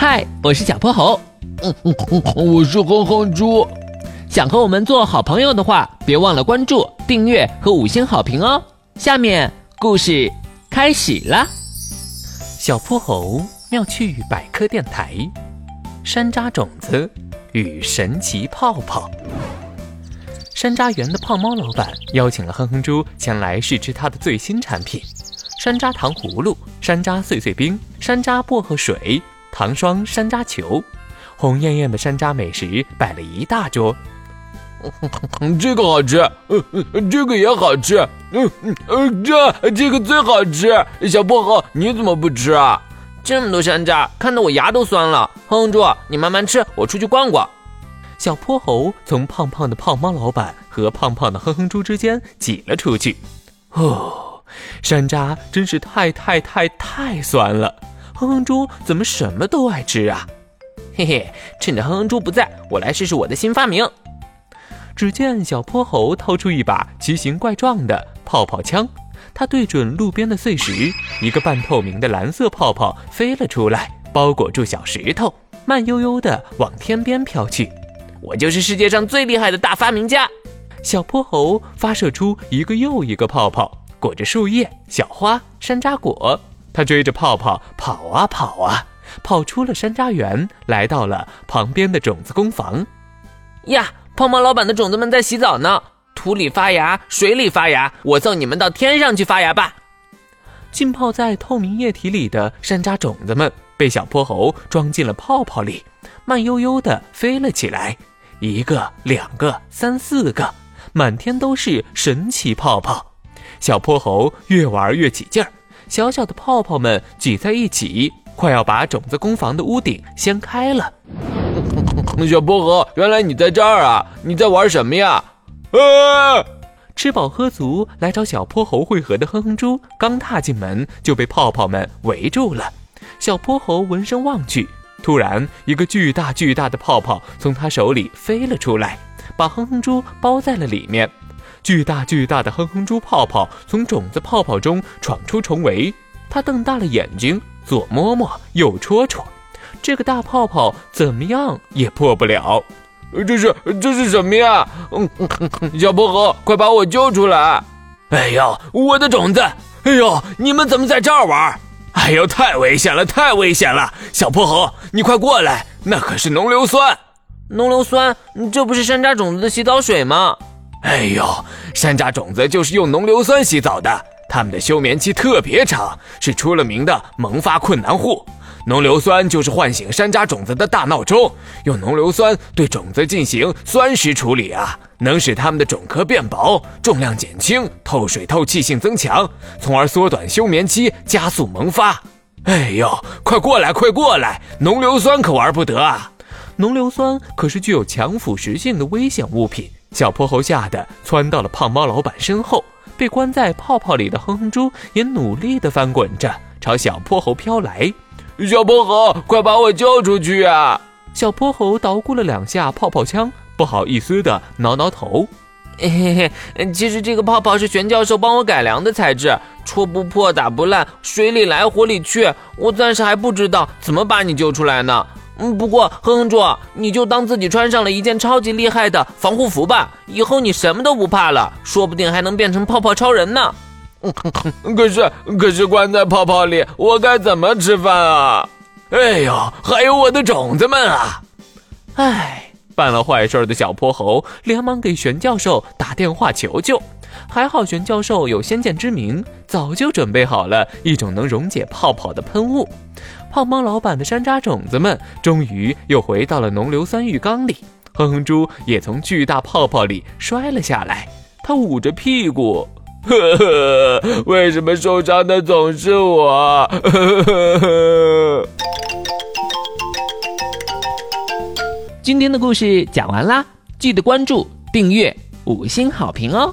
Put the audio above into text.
嗨，我是小泼猴。嗯嗯嗯，我是哼哼猪。想和我们做好朋友的话，别忘了关注、订阅和五星好评哦。下面故事开始了。小泼猴妙趣百科电台，山楂种子与神奇泡泡。山楂园的胖猫老板邀请了哼哼猪前来试吃他的最新产品——山楂糖葫芦、山楂碎碎冰、山楂薄荷水。糖霜山楂球，红艳艳的山楂美食摆了一大桌。这个好吃，这个也好吃，嗯嗯，这这个最好吃。小薄荷，你怎么不吃啊？这么多山楂，看得我牙都酸了。哼哼猪，你慢慢吃，我出去逛逛。小泼猴从胖胖的胖猫老板和胖胖的哼哼猪之间挤了出去。哦，山楂真是太太太太酸了。哼哼猪怎么什么都爱吃啊？嘿嘿，趁着哼哼猪不在，我来试试我的新发明。只见小泼猴掏出一把奇形怪状的泡泡枪，他对准路边的碎石，一个半透明的蓝色泡泡飞了出来，包裹住小石头，慢悠悠地往天边飘去。我就是世界上最厉害的大发明家！小泼猴发射出一个又一个泡泡，裹着树叶、小花、山楂果。他追着泡泡跑啊跑啊，跑出了山楂园，来到了旁边的种子工房。呀，胖猫老板的种子们在洗澡呢，土里发芽，水里发芽，我送你们到天上去发芽吧！浸泡在透明液体里的山楂种子们被小泼猴装进了泡泡里，慢悠悠地飞了起来。一个，两个，三四个，满天都是神奇泡泡。小泼猴越玩越起劲儿。小小的泡泡们挤在一起，快要把种子工房的屋顶掀开了。小薄荷，原来你在这儿啊！你在玩什么呀？啊！吃饱喝足来找小泼猴会合的哼哼猪刚踏进门就被泡泡们围住了。小泼猴闻声望去，突然一个巨大巨大的泡泡从他手里飞了出来，把哼哼猪包在了里面。巨大巨大的哼哼猪泡泡从种子泡泡中闯出重围，它瞪大了眼睛，左摸摸，右戳戳，这个大泡泡怎么样也破不了。这是这是什么呀？嗯，小薄荷，快把我救出来！哎呦，我的种子！哎呦，你们怎么在这儿玩？哎呦，太危险了，太危险了！小泼猴，你快过来，那可是浓硫酸。浓硫酸？这不是山楂种子的洗澡水吗？哎呦，山楂种子就是用浓硫酸洗澡的，它们的休眠期特别长，是出了名的萌发困难户。浓硫酸就是唤醒山楂种子的大闹钟，用浓硫酸对种子进行酸蚀处理啊，能使它们的种壳变薄，重量减轻，透水透气性增强，从而缩短休眠期，加速萌发。哎呦，快过来，快过来，浓硫酸可玩不得啊！浓硫酸可是具有强腐蚀性的危险物品。小泼猴吓得窜到了胖猫老板身后，被关在泡泡里的哼哼猪也努力地翻滚着，朝小泼猴飘来。小泼猴，快把我救出去啊！小泼猴捣鼓了两下泡泡枪，不好意思地挠挠头。嘿嘿，其实这个泡泡是玄教授帮我改良的材质，戳不破，打不烂，水里来火里去，我暂时还不知道怎么把你救出来呢。嗯，不过哼哼猪，你就当自己穿上了一件超级厉害的防护服吧，以后你什么都不怕了，说不定还能变成泡泡超人呢。可是，可是关在泡泡里，我该怎么吃饭啊？哎呦，还有我的种子们啊！哎，办了坏事的小泼猴连忙给玄教授打电话求救，还好玄教授有先见之明，早就准备好了一种能溶解泡泡的喷雾。胖猫老板的山楂种子们终于又回到了浓硫酸浴缸里，哼哼猪也从巨大泡泡里摔了下来。他捂着屁股，呵呵，为什么受伤的总是我？呵 呵今天的故事讲完啦，记得关注、订阅、五星好评哦！